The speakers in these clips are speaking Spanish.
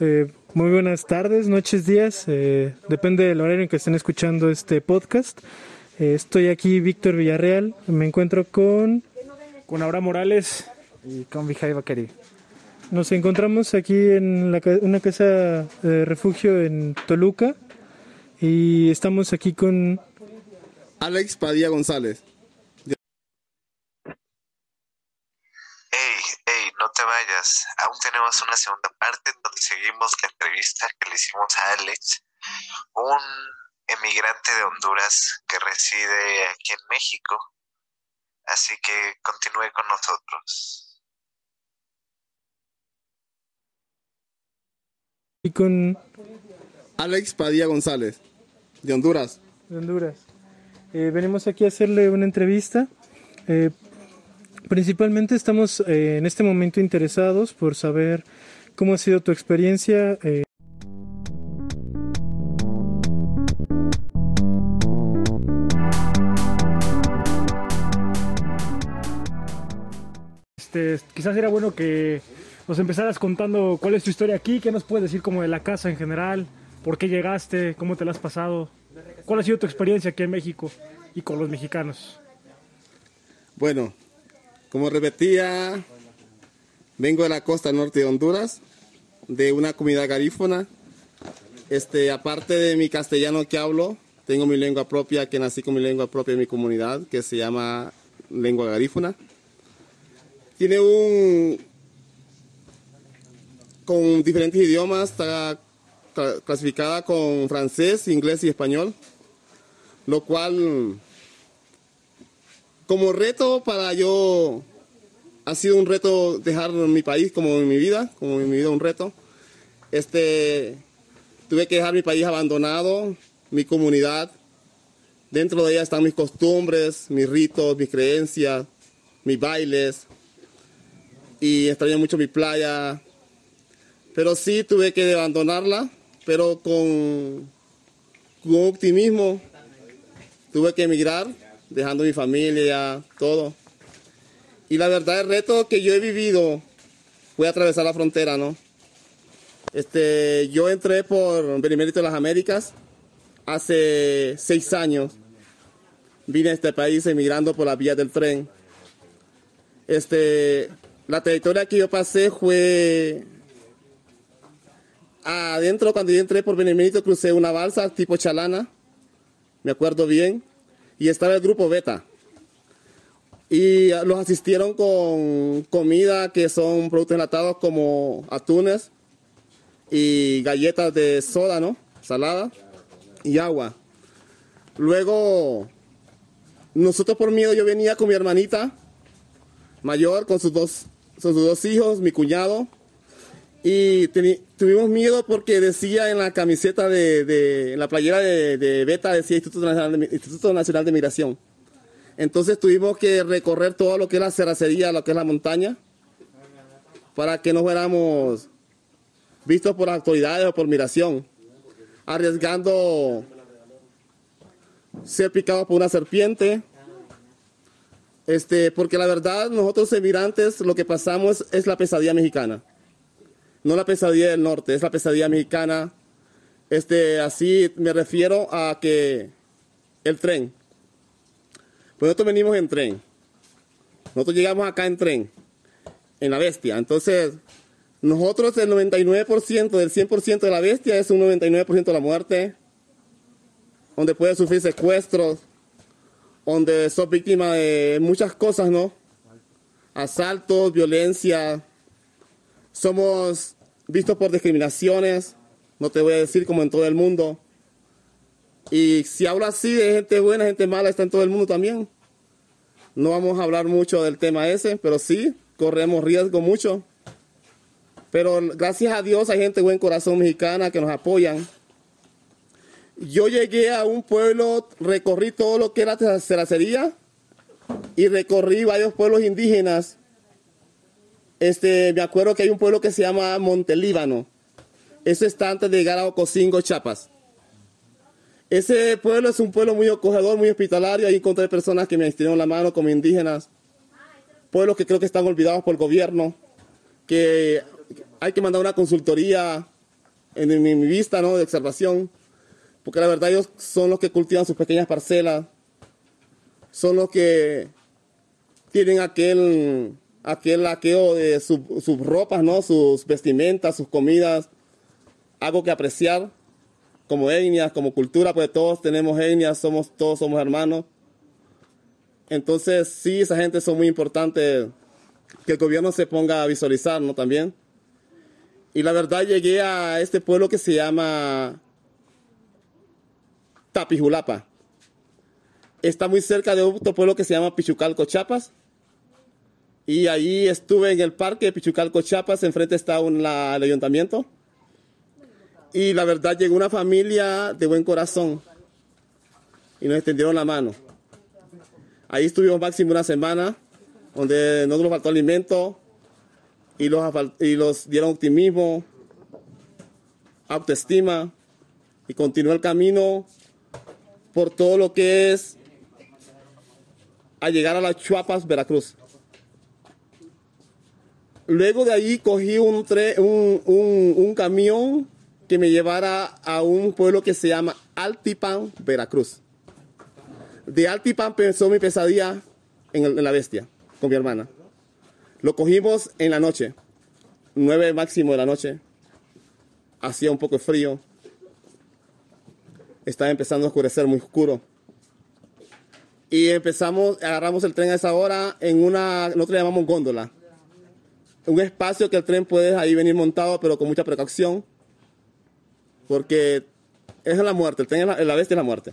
Eh, muy buenas tardes, noches, días. eh, depende del horario en que estén escuchando este podcast. Eh, estoy aquí, Víctor Villarreal. Me encuentro con. Con Abraham Morales y con Vijay Bakeri. Nos encontramos aquí en la una casa de refugio en Toluca. Y estamos aquí con. Alex Padilla González. Hey, hey, no te vayas. Aún tenemos una segunda parte donde seguimos la entrevista que le hicimos a Alex, un emigrante de Honduras que reside aquí en México. Así que continúe con nosotros. y con Alex Padilla González, de Honduras. de Honduras. Eh, venimos aquí a hacerle una entrevista. Eh, principalmente estamos eh, en este momento interesados por saber cómo ha sido tu experiencia. eh, Este, quizás era bueno que nos empezaras contando cuál es tu historia aquí, qué nos puedes decir como de la casa en general, por qué llegaste, cómo te la has pasado, cuál ha sido tu experiencia aquí en México y con los mexicanos. Bueno, como repetía, vengo de la costa norte de Honduras, de una comunidad garífona. Este, aparte de mi castellano que hablo, tengo mi lengua propia, que nací con mi lengua propia en mi comunidad, que se llama lengua garífuna. Tiene un... con diferentes idiomas, está cla- clasificada con francés, inglés y español, lo cual como reto para yo ha sido un reto dejar mi país como en mi vida, como en mi vida un reto. Este tuve que dejar mi país abandonado, mi comunidad. Dentro de ella están mis costumbres, mis ritos, mis creencias, mis bailes. Y extraño mucho mi playa. Pero sí tuve que abandonarla, pero con, con optimismo tuve que emigrar, dejando mi familia, todo. Y la verdad, el reto que yo he vivido fue atravesar la frontera, ¿no? Este, yo entré por Benemérito de las Américas hace seis años. Vine a este país emigrando por la vía del tren. Este, la trayectoria que yo pasé fue adentro cuando yo entré por Benemérito crucé una balsa tipo chalana, me acuerdo bien, y estaba el grupo Beta. Y ah, los asistieron con comida que son productos enlatados como atunes y galletas de soda, ¿no? Salada y agua. Luego, nosotros por miedo, yo venía con mi hermanita mayor, con sus dos, con sus dos hijos, mi cuñado, y tuvimos miedo porque decía en la camiseta de, la playera de, Beta, decía Instituto Nacional de, Instituto Migración. Entonces tuvimos que recorrer todo lo que es la cerracería, lo que es la montaña, para que no fuéramos vistos por las autoridades o por migración, arriesgando ser picados por una serpiente. Este, porque la verdad, nosotros emigrantes lo que pasamos es la pesadilla mexicana. No la pesadilla del norte, es la pesadilla mexicana. Este, así me refiero a que el tren. Pues nosotros venimos en tren. Nosotros llegamos acá en tren, en la bestia. Entonces, nosotros el 99% del 100% de la bestia es un 99% de la muerte, donde puedes sufrir secuestros, donde sos víctima de muchas cosas, ¿no? Asaltos, violencia. Somos vistos por discriminaciones, no te voy a decir como en todo el mundo. Y si hablo así de gente buena, gente mala, está en todo el mundo también. No vamos a hablar mucho del tema ese, pero sí, corremos riesgo mucho. Pero gracias a Dios hay gente buen corazón mexicana que nos apoyan. Yo llegué a un pueblo, recorrí todo lo que era la cerracería y recorrí varios pueblos indígenas. Este, me acuerdo que hay un pueblo que se llama Montelíbano. Eso está antes de llegar a Ocosingo, Chiapas. Ese pueblo es un pueblo muy acogedor, muy hospitalario. Ahí encontré personas que me extendieron la mano como indígenas. Pueblos que creo que están olvidados por el gobierno. Que hay que mandar una consultoría en mi, mi vista, ¿no? De observación, porque la verdad ellos son los que cultivan sus pequeñas parcelas, son los que tienen aquel, aquel aqueo de su- sus ropas, ¿no? Sus vestimentas, sus comidas, algo que apreciar como etnias, como cultura, pues todos tenemos etnias, somos, todos somos hermanos. Entonces, sí, esa gente son muy importantes que el gobierno se ponga a visualizar, ¿no? También. Y la verdad llegué a este pueblo que se llama Tapijulapa. Está muy cerca de otro pueblo que se llama Pichucalco, Chiapas. Y ahí estuve en el parque Pichucalco, Chiapas. Enfrente está un- la- el ayuntamiento. Y la verdad llegó una familia de buen corazón. Y nos extendieron la mano. Ahí estuvimos máximo una semana, donde no nos faltó alimento y los, y los dieron optimismo, autoestima y continuó el camino por todo lo que es a llegar a las Chuapas, Veracruz. Luego de ahí cogí un, tre- un, un- un camión que me llevara a un pueblo que se llama Altipan, Veracruz. De Altipan empezó mi pesadilla en, la bestia con mi hermana. Lo cogimos en la noche, nueve máximo de la noche. Hacía un poco de frío. Estaba empezando a oscurecer muy oscuro. Y empezamos, agarramos el tren a esa hora en una, nosotros le llamamos góndola. Un espacio que el tren puede ahí venir montado, pero con mucha precaución. Porque es la muerte, el tren es la, bestia es la muerte.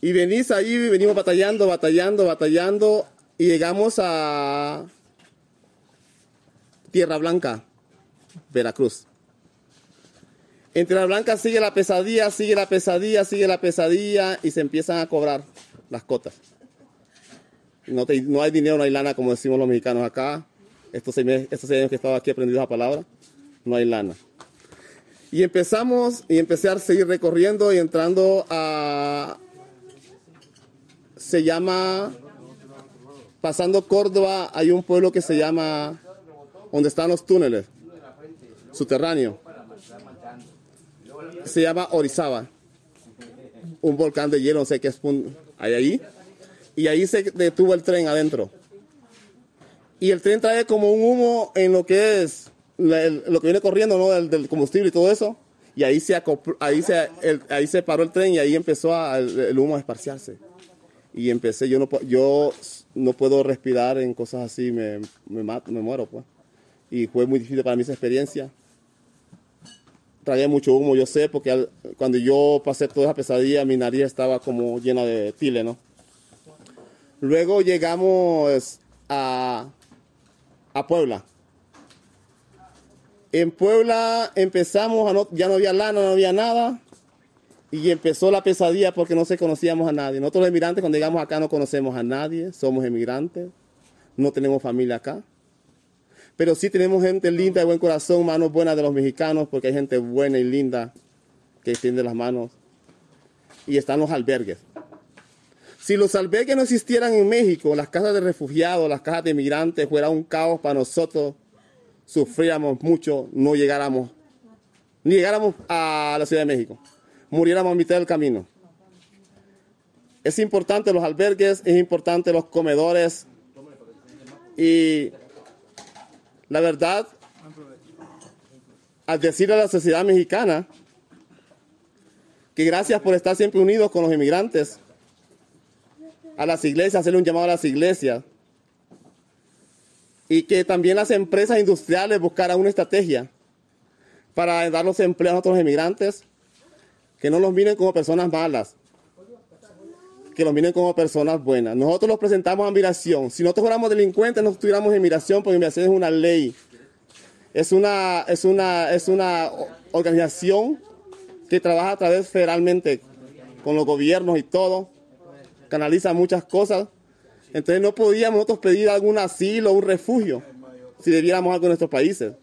Y venís ahí, venimos batallando, batallando, batallando, y llegamos a Tierra Blanca, Veracruz. En Tierra Blanca sigue la pesadilla, sigue la pesadilla, sigue la pesadilla, y se empiezan a cobrar las cotas. No, no hay dinero, no hay lana, como decimos los mexicanos acá. Estos seis, meses- estos seis años que he estado aquí aprendiendo la palabra, no hay lana. Y empezamos, y empecé a seguir recorriendo y entrando a, se llama, pasando Córdoba, hay un pueblo que se llama, donde están los túneles, subterráneos. Se llama Orizaba, un volcán de hielo, no sé qué es, hay ahí. Y ahí se detuvo el tren adentro. Y el tren trae como un humo en lo que es, lo que viene corriendo, ¿no? Del, combustible y todo eso. Y ahí se, acopl- ahí se, ahí se paró el tren y ahí empezó a- el, humo a esparciarse y empecé, yo no, yo no puedo respirar en cosas así, me, me mato, me muero, pues. Y fue muy difícil para mí esa experiencia. Traía mucho humo, yo sé, porque cuando yo pasé toda esa pesadilla, mi nariz estaba como llena de tile, ¿no? Luego llegamos a, a Puebla. En Puebla empezamos, a no- ya no había lana, no había nada. Y empezó la pesadilla porque no se conocíamos a nadie. Nosotros los emigrantes cuando llegamos acá no conocemos a nadie, somos emigrantes, no tenemos familia acá. Pero sí tenemos gente linda de buen corazón, manos buenas de los mexicanos, porque hay gente buena y linda que extiende las manos. Y están los albergues. Si los albergues no existieran en México, las casas de refugiados, las casas de emigrantes, fuera un caos para nosotros, sufríamos mucho, no llegáramos, ni llegáramos a la Ciudad de México muriéramos a mitad del camino. Es importante los albergues, es importante los comedores y la verdad, al decir a la sociedad mexicana que gracias por estar siempre unidos con los inmigrantes, a las iglesias, hacerle un llamado a las iglesias y que también las empresas industriales buscaran una estrategia para dar los empleos a otros inmigrantes que no los miren como personas malas, que los miren como personas buenas. Nosotros los presentamos a migración. Si nosotros fuéramos delincuentes, no estuviéramos en porque migración es una ley. Es una, es una, es una organización que trabaja a través federalmente con los gobiernos y todo, canaliza muchas cosas. Entonces no podíamos nosotros pedir algún asilo un refugio si debiéramos algo en nuestros países.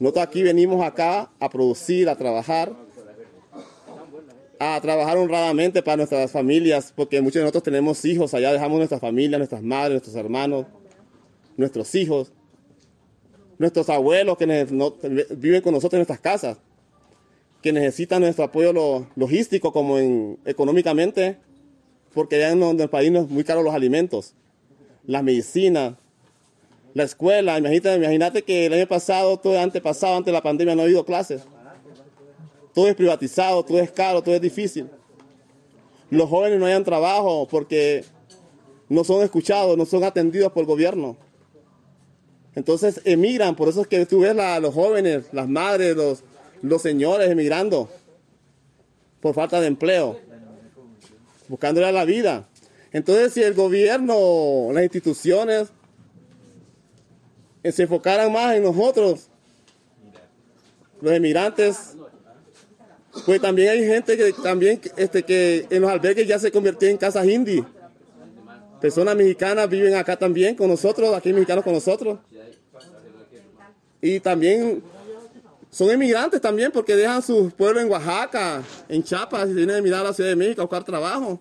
Nosotros aquí venimos acá a producir, a trabajar a trabajar honradamente para nuestras familias, porque muchos de nosotros tenemos hijos, allá dejamos nuestras familias, nuestras madres, nuestros hermanos, nuestros hijos, nuestros abuelos que viven con nosotros en nuestras casas. que necesitan nuestro apoyo lo- logístico como en, económicamente, porque ya en el país no es muy caro los alimentos, las medicinas, la escuela. Imagínate, imagínate que el año pasado, todo antepasado, antes de la pandemia, no ha habido clases. Todo es privatizado, todo es caro, todo es difícil. Los jóvenes no hayan trabajo porque no son escuchados, no son atendidos por el gobierno. Entonces emigran, por eso es que tú ves los jóvenes, las madres, los señores emigrando por falta de empleo, buscándole la vida. Entonces si el gobierno, las instituciones eh, se enfocaran más en nosotros, los emigrantes, pues también hay gente que también este, que en los albergues ya se convirtió en casas indie. Personas mexicanas viven acá también con nosotros, aquí mexicanos con nosotros. Y también son emigrantes también porque dejan sus pueblos en Oaxaca, en Chiapas, y se vienen a emigrar a la Ciudad de México a buscar trabajo,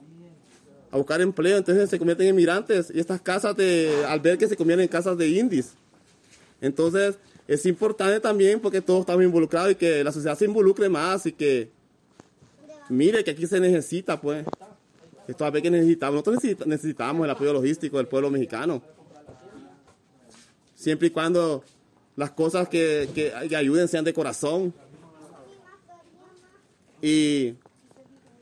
a buscar empleo. Entonces se convierten en emigrantes y estas casas de albergues se convierten en casas de indies. Entonces es importante también porque todos estamos involucrados y que la sociedad se involucre más y que mire que aquí se necesita pues. Esto a ver que necesitamos. Nosotros necesita- necesitamos el apoyo logístico del pueblo mexicano. Siempre y cuando las cosas que, que- ayuden sean de corazón. Y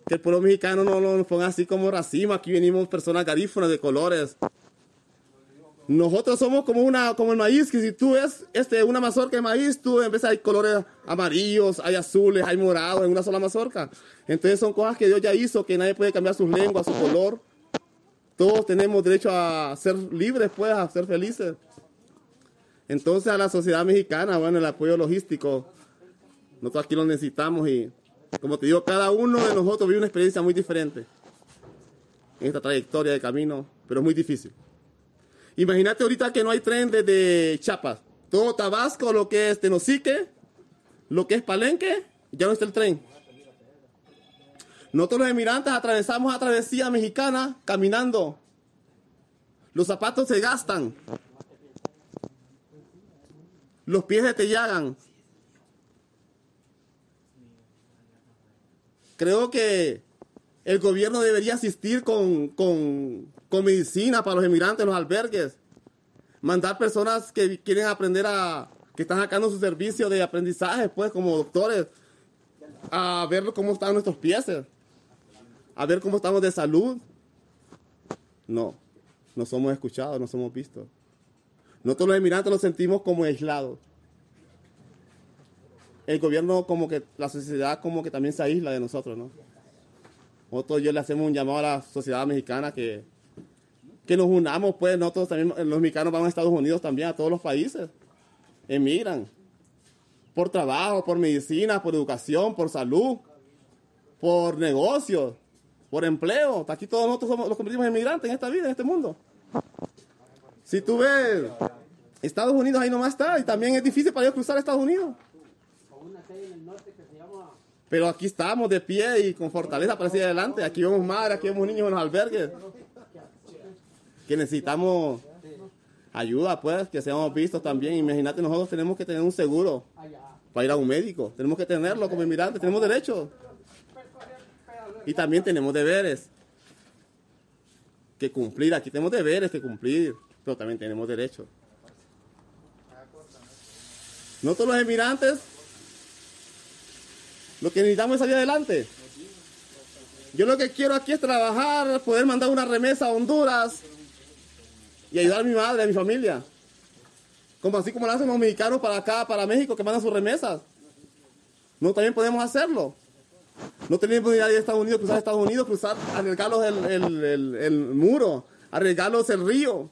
que el pueblo mexicano no no nos ponga así como racismo. Aquí venimos personas garífonas de colores. Nosotros somos como una como el maíz, que si tú ves este, una mazorca de maíz, tú vez hay colores amarillos, hay azules, hay morados en una sola mazorca. Entonces son cosas que Dios ya hizo, que nadie puede cambiar sus lenguas, su color. Todos tenemos derecho a ser libres, pues, a ser felices. Entonces a la sociedad mexicana, bueno, el apoyo logístico, nosotros aquí lo necesitamos y, como te digo, cada uno de nosotros vive una experiencia muy diferente en esta trayectoria de camino, pero es muy difícil. Imagínate ahorita que no hay tren desde Chiapas. Todo Tabasco, lo que es Tenosique, lo que es Palenque, ya no está el tren. Nosotros los emigrantes atravesamos la travesía mexicana caminando. Los zapatos se gastan. Los pies se te llagan. Creo que el gobierno debería asistir con, con, con medicina para los emigrantes, los albergues. Mandar personas que quieren aprender a, que están sacando su servicio de aprendizaje, pues, como doctores, a ver cómo están nuestros pies, a ver cómo estamos de salud. No, no somos escuchados, no somos vistos. Nosotros los emigrantes nos sentimos como aislados. El gobierno como que, la sociedad como que también se aísla de nosotros, ¿no? Nosotros yo le hacemos un llamado a la sociedad mexicana que, que nos unamos, pues nosotros también, los mexicanos van a Estados Unidos también, a todos los países. Emigran. Por trabajo, por medicina, por educación, por salud, por negocios, por empleo. Aquí todos nosotros somos, los convertimos en emigrantes en esta vida, en este mundo. Si tú ves, Estados Unidos ahí nomás está, y también es difícil para ellos cruzar Estados Unidos. Pero aquí estamos de pie y con fortaleza para seguir adelante. Aquí vemos madres, aquí vemos niños en los albergues. Que necesitamos ayuda, pues, que seamos vistos también. Imagínate, nosotros tenemos que tener un seguro para ir a un médico. Tenemos que tenerlo como inmigrantes, tenemos derechos. Y también tenemos deberes que cumplir. Aquí tenemos deberes que cumplir, pero también tenemos derechos. Nosotros los emigrantes lo que necesitamos es salir adelante. Yo lo que quiero aquí es trabajar, poder mandar una remesa a Honduras y ayudar a mi madre, a mi familia. Como así como lo hacen los mexicanos para acá, para México, que mandan sus remesas. No, también podemos hacerlo. No tenemos que ir a Estados Unidos, cruzar Estados Unidos, cruzar, arriesgarlos el, el muro, arriesgarlos el río.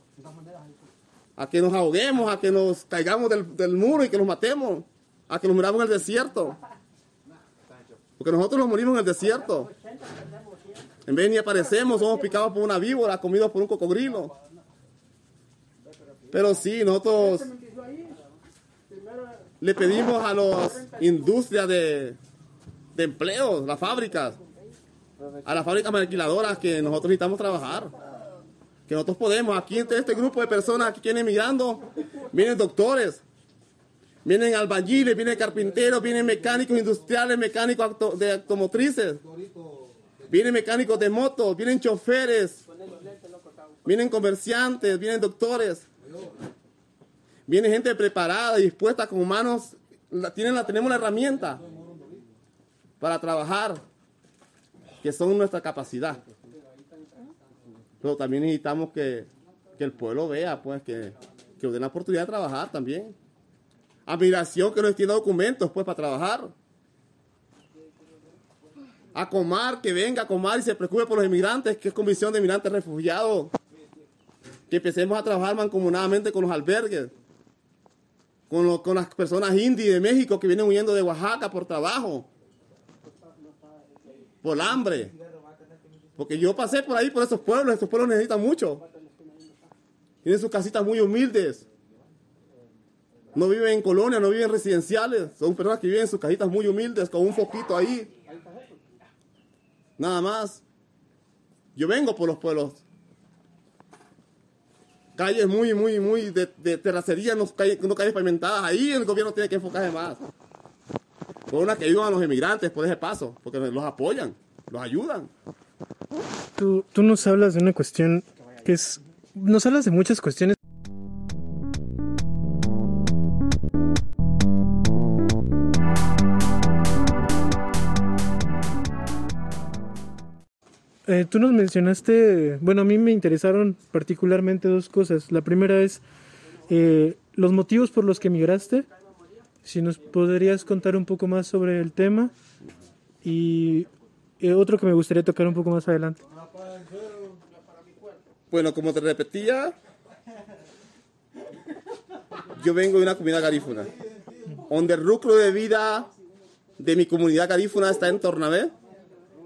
A que nos ahoguemos, a que nos caigamos del, del muro y que nos matemos. A que nos muramos en el desierto. Porque nosotros nos morimos en el desierto. En vez ni aparecemos, somos picados por una víbora, comidos por un cocodrilo. Pero sí, nosotros le pedimos a las industrias de, de empleo, las fábricas, a las fábricas maquiladoras que nosotros necesitamos trabajar. Que nosotros podemos, aquí entre este grupo de personas que vienen emigrando, vienen doctores, Vienen albañiles, vienen carpinteros, vienen mecánicos industriales, mecánicos de automotrices. Vienen mecánicos de motos, vienen choferes. Vienen comerciantes, vienen doctores. Viene gente preparada y dispuesta con manos. tienen la, tenemos la herramienta para trabajar, que son nuestra capacidad. Pero también necesitamos que, que el pueblo vea, pues, que, que den la oportunidad de trabajar también. Admiración que nos tiene documentos, pues, para trabajar. A Comar, que venga a Comar y se preocupe por los inmigrantes, que es comisión de inmigrantes refugiados. Que empecemos a trabajar mancomunadamente con los albergues, con, lo- con las personas indígenas de México que vienen huyendo de Oaxaca por trabajo, por hambre. Porque yo pasé por ahí, por esos pueblos, estos pueblos necesitan mucho. Tienen sus casitas muy humildes. No viven en colonias, no viven en residenciales. Son personas que viven en sus casitas muy humildes, con un foquito ahí. Nada más. Yo vengo por los pueblos. Calles muy, muy, muy de, terracería, no calles, no pavimentadas. Ahí el gobierno tiene que enfocarse más. Por una que ayudan a los inmigrantes por ese paso, porque los apoyan, los ayudan. Tú, tú nos hablas de una cuestión que es... Nos hablas de muchas cuestiones. Eh, tú nos mencionaste, bueno, a mí me interesaron particularmente dos cosas. La primera es eh, los motivos por los que emigraste. Si nos podrías contar un poco más sobre el tema. Y eh, otro que me gustaría tocar un poco más adelante. Bueno, como te repetía, yo vengo de una comunidad garífuna, donde el núcleo de vida de mi comunidad garífuna está en Tornabé,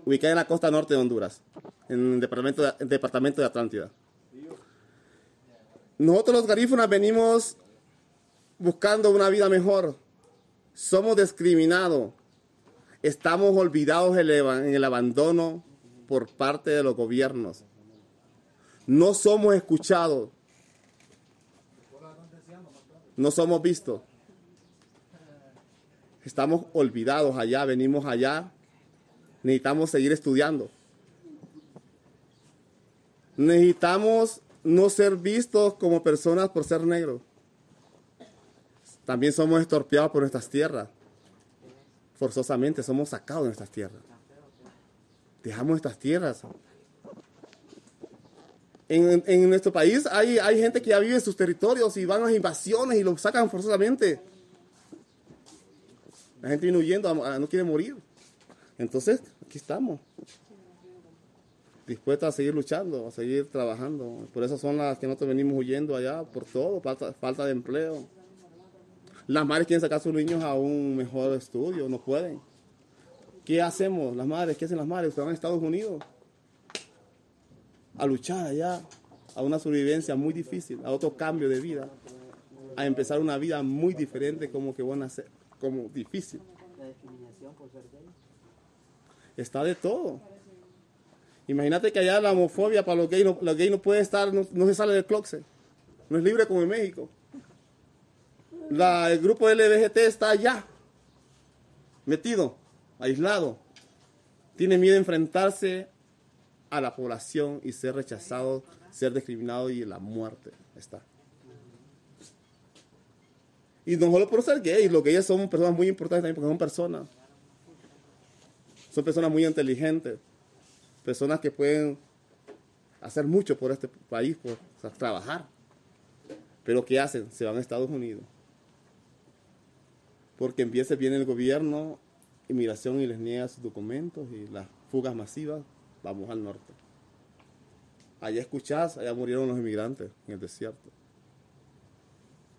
ubicada en la costa norte de Honduras, en el departamento de, departamento de Atlántida. Nosotros los garífunas venimos buscando una vida mejor. Somos discriminados. Estamos olvidados en el abandono por parte de los gobiernos no somos escuchados, no somos vistos. Estamos olvidados allá, venimos allá, necesitamos seguir estudiando. Necesitamos no ser vistos como personas por ser negros. También somos estorpeados por nuestras tierras. Forzosamente somos sacados de nuestras tierras. Dejamos estas tierras en, en, nuestro país hay, hay gente que ya vive en sus territorios y van a las invasiones y los sacan forzosamente. La gente viene huyendo, no quiere morir. Entonces, aquí estamos. Dispuestos a seguir luchando, a seguir trabajando. Por eso son las que nosotros venimos huyendo allá, por todo, falta, falta de empleo. Las madres quieren sacar a sus niños a un mejor estudio, no pueden. ¿Qué hacemos las madres? ¿Qué hacen las madres? Se van a Estados Unidos a luchar allá, a una sobrevivencia muy difícil, a otro cambio de vida, a empezar una vida muy diferente como que van a ser, como difícil. Está de todo. Imagínate que allá la homofobia para los gays no, los gays no puede estar, no, no se sale del closet. No es libre como en México. La- el grupo LBGT está allá, metido, aislado. Tiene miedo de enfrentarse a la población y ser rechazado, ser discriminado y la muerte está. Y no solo por ser gays, los gays son personas muy importantes también porque son personas. Son personas muy inteligentes, personas que pueden hacer mucho por este país, por trabajar. Pero ¿qué hacen? Se van a Estados Unidos. Porque empieza viene el gobierno, inmigración y les niega sus documentos y las fugas masivas vamos al norte. Allá escuchás, allá murieron los inmigrantes en el desierto.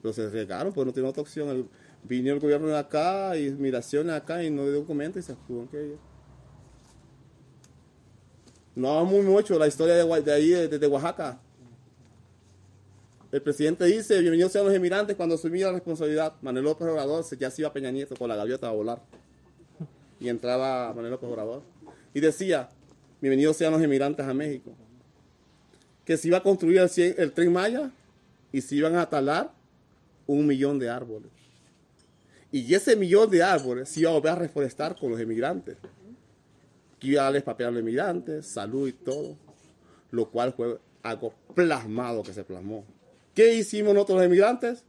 Pero se arriesgaron, pues no tienen otra opción. El- vino el gobierno de acá y migraciones acá y no dio documentos y se tuvieron que ir. No muy mucho la historia de, ahí, de, de Oaxaca. El presidente dice, bienvenidos sean los inmigrantes cuando asumía la responsabilidad. Manuel López Obrador ya se iba a Peña Nieto con la gaviota a volar. Y entraba Manuel López Obrador. Y decía, bienvenidos sean los inmigrantes a México. Que se iba a construir el, cien- tren Maya y se iban a talar un millón de árboles. Y ese millón de árboles se iba a volver a reforestar con los emigrantes. Que iba a darles papel a los emigrantes, salud y todo. Lo cual fue algo plasmado que se plasmó. ¿Qué hicimos nosotros los emigrantes?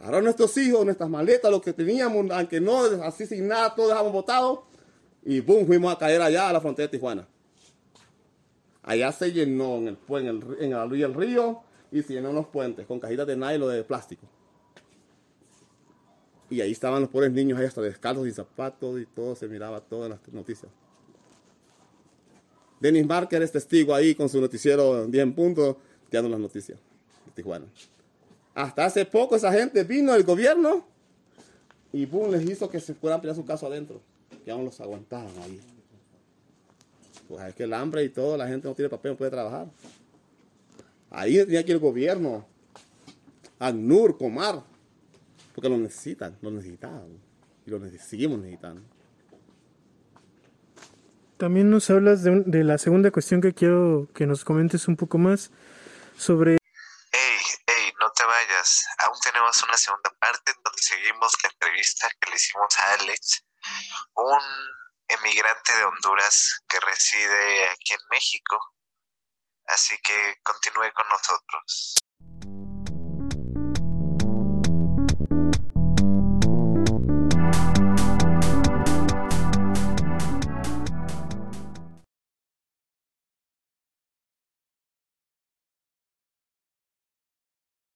Ahora nuestros hijos, nuestras maletas, lo que teníamos, aunque no, así sin nada, todo dejamos. Y boom, fuimos a caer allá a la frontera de Tijuana. Allá se llenó en, el, en, el, en la del río y se llenó los puentes con cajitas de nylon de plástico. Y ahí estaban los pobres niños ahí hasta descalzos y zapatos y todo, se miraba todo en las noticias. Denis Marker es testigo ahí con su noticiero 10 en punto, dando las noticias de Tijuana. Hasta hace poco esa gente vino del gobierno y boom, les hizo que se fueran a su caso adentro. Ya no los aguantaban ahí. Pues es que el hambre y todo, la gente no tiene papel, no puede trabajar. Ahí tenía que ir el gobierno, ACNUR, Comar, porque lo necesitan, lo necesitaban y lo seguimos necesitando. También nos hablas de, de, la segunda cuestión que quiero que nos comentes un poco más sobre... Hey, hey, no te vayas. Aún tenemos una segunda parte donde seguimos la entrevista que le hicimos a Alex, un emigrante de Honduras que reside aquí en México. Así que continúe con nosotros.